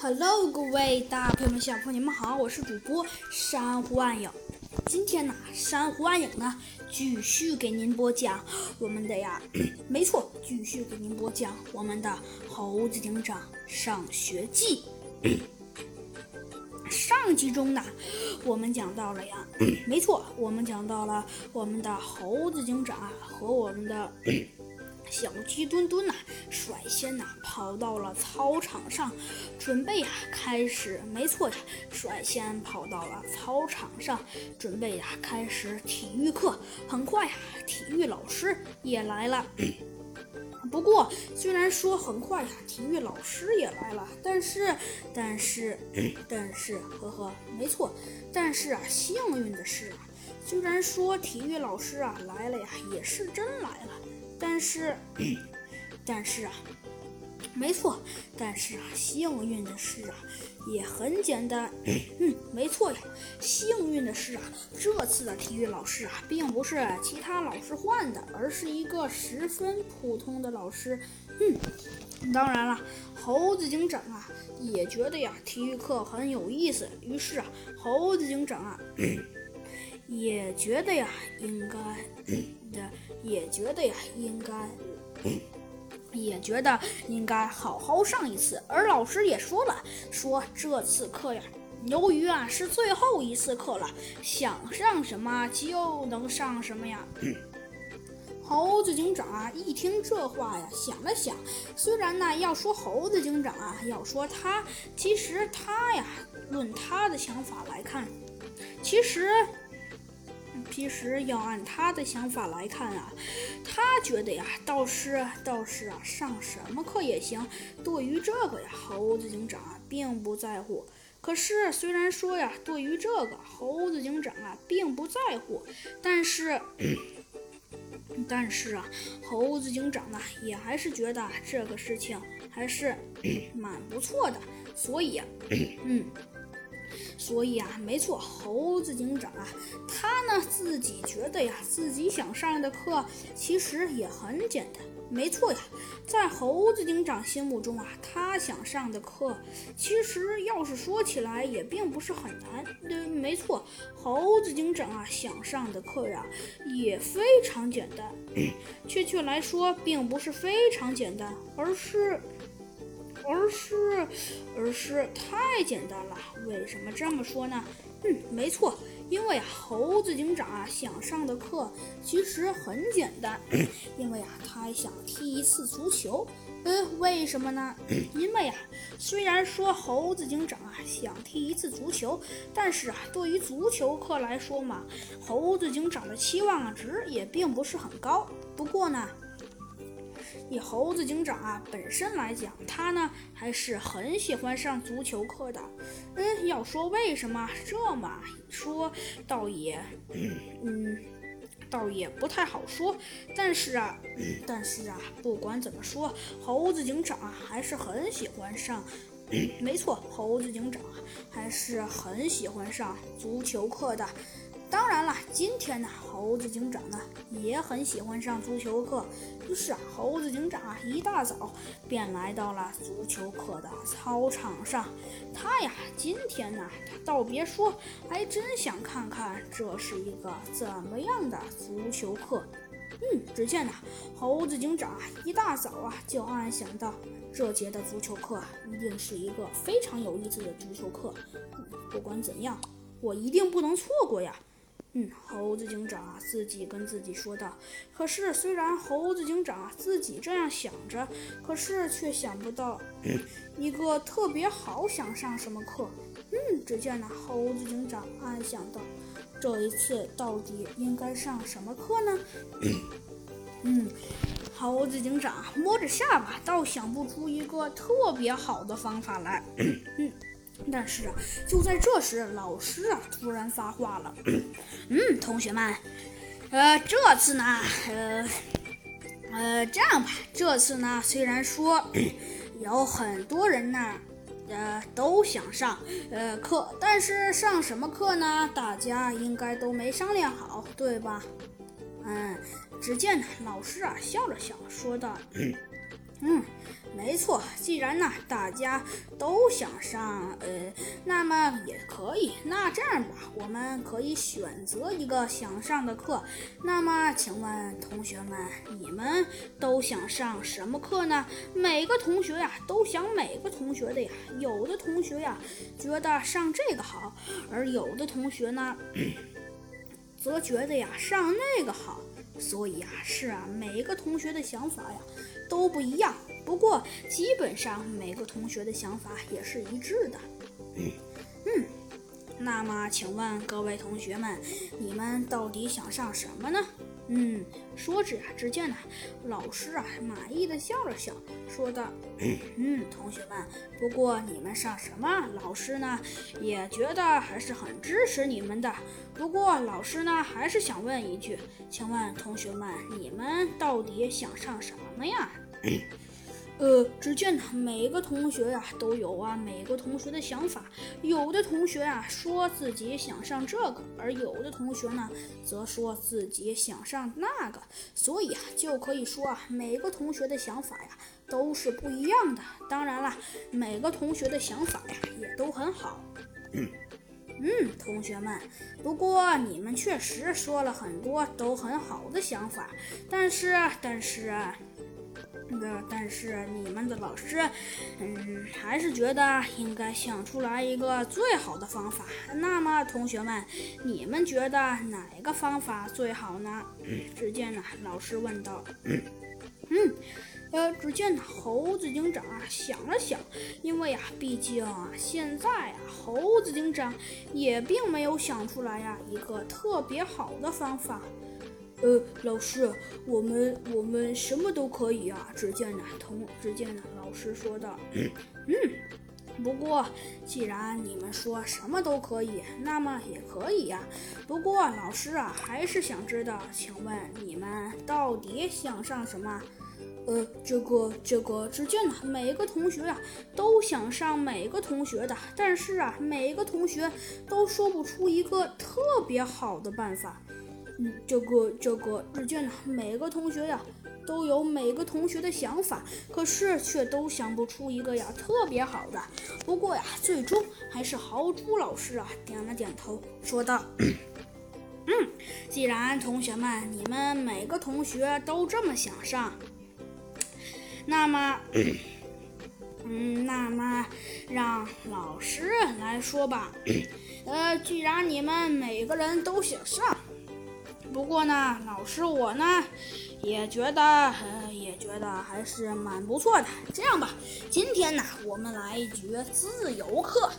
Hello，各位大朋友们、小朋友们好，我是主播珊瑚暗影。今天呢，珊瑚暗影呢继续给您播讲我们的呀，没错，继续给您播讲我们的《猴子警长上学记》。上集中呢，我们讲到了呀，没错，我们讲到了我们的猴子警长和我们的。小鸡墩墩呐，率先呐跑到了操场上，准备呀开始。没错呀，率先跑到了操场上，准备呀开始体育课。很快呀，体育老师也来了。不过，虽然说很快呀，体育老师也来了，但是，但是，但是，呵呵，没错，但是啊，幸运的是啊，虽然说体育老师啊来了呀，也是真来了。但是，但是啊，没错，但是啊，幸运的是啊，也很简单。嗯，没错呀，幸运的是啊，这次的体育老师啊，并不是其他老师换的，而是一个十分普通的老师。嗯，当然了，猴子警长啊，也觉得呀，体育课很有意思。于是啊，猴子警长啊。也觉得呀，应该的，也觉得呀，应该，也觉得应该好好上一次。而老师也说了，说这次课呀，由于啊是最后一次课了，想上什么就能上什么呀。猴子警长啊，一听这话呀，想了想，虽然呢要说猴子警长啊，要说他，其实他呀，论他的想法来看，其实。其实要按他的想法来看啊，他觉得呀，倒是倒是啊，上什么课也行。对于这个呀，猴子警长啊并不在乎。可是虽然说呀，对于这个猴子警长啊并不在乎，但是但是啊，猴子警长呢也还是觉得这个事情还是 蛮不错的。所以，嗯。所以啊，没错，猴子警长啊，他呢自己觉得呀，自己想上的课其实也很简单。没错呀，在猴子警长心目中啊，他想上的课其实要是说起来也并不是很难。对，没错，猴子警长啊想上的课呀也非常简单。确切来说，并不是非常简单，而是。而是，而是太简单了。为什么这么说呢？嗯，没错，因为猴子警长啊想上的课其实很简单，因为啊他想踢一次足球。呃，为什么呢？因为啊，虽然说猴子警长啊想踢一次足球，但是啊对于足球课来说嘛，猴子警长的期望值也并不是很高。不过呢。以猴子警长啊本身来讲，他呢还是很喜欢上足球课的。嗯，要说为什么这么说，倒也，嗯，倒也不太好说。但是啊，但是啊，不管怎么说，猴子警长啊还是很喜欢上。没错，猴子警长还是很喜欢上足球课的。当然了，今天呢，猴子警长呢也很喜欢上足球课。于是啊，猴子警长啊一大早便来到了足球课的操场上。他呀，今天呢，他倒别说，还真想看看这是一个怎么样的足球课。嗯，只见呢，猴子警长啊一大早啊就暗暗想到，这节的足球课一定是一个非常有意思的足球课。不管怎样，我一定不能错过呀。嗯，猴子警长啊，自己跟自己说道。可是，虽然猴子警长自己这样想着，可是却想不到一个特别好想上什么课。嗯，只见那猴子警长暗想到：这一次到底应该上什么课呢？嗯，猴子警长摸着下巴，倒想不出一个特别好的方法来。嗯。但是啊，就在这时，老师啊突然发话了：“ 嗯，同学们，呃，这次呢，呃，呃，这样吧，这次呢，虽然说 有很多人呢，呃，都想上呃课，但是上什么课呢？大家应该都没商量好，对吧？嗯，只见老师啊笑了笑，说道：‘ 嗯，没错，既然呢大家都想上，呃，那么也可以。那这样吧，我们可以选择一个想上的课。那么，请问同学们，你们都想上什么课呢？每个同学呀都想每个同学的呀。有的同学呀觉得上这个好，而有的同学呢 则觉得呀上那个好。所以啊，是啊，每个同学的想法呀都不一样。不过基本上每个同学的想法也是一致的。嗯，那么请问各位同学们，你们到底想上什么呢？嗯，说着啊，只见呢，老师啊满意的笑了笑，说道：“嗯，同学们，不过你们上什么，老师呢也觉得还是很支持你们的。不过老师呢还是想问一句，请问同学们，你们到底想上什么呀？”呃，只见呢，每个同学呀都有啊，每个同学的想法。有的同学啊说自己想上这个，而有的同学呢则说自己想上那个。所以啊，就可以说啊，每个同学的想法呀都是不一样的。当然了，每个同学的想法呀也都很好。嗯，同学们，不过你们确实说了很多都很好的想法，但是，但是。个，但是你们的老师，嗯，还是觉得应该想出来一个最好的方法。那么，同学们，你们觉得哪个方法最好呢？只见呢，老师问道。嗯，呃，只见，猴子警长啊想了想，因为啊，毕竟啊，现在啊，猴子警长也并没有想出来呀一个特别好的方法。呃，老师，我们我们什么都可以啊。只见呢，同只见呢，老师说道：“嗯，不过既然你们说什么都可以，那么也可以呀。不过老师啊，还是想知道，请问你们到底想上什么？呃，这个这个，只见呢，每个同学啊都想上每个同学的，但是啊，每个同学都说不出一个特别好的办法。”嗯，这个这个，日卷呢，每个同学呀都有每个同学的想法，可是却都想不出一个呀特别好的。不过呀，最终还是豪猪老师啊点了点头，说道：“嗯，既然同学们你们每个同学都这么想上，那么，嗯，那么让老师来说吧。呃，既然你们每个人都想上。”不过呢，老师我呢，也觉得，也觉得还是蛮不错的。这样吧，今天呢，我们来一局自由课。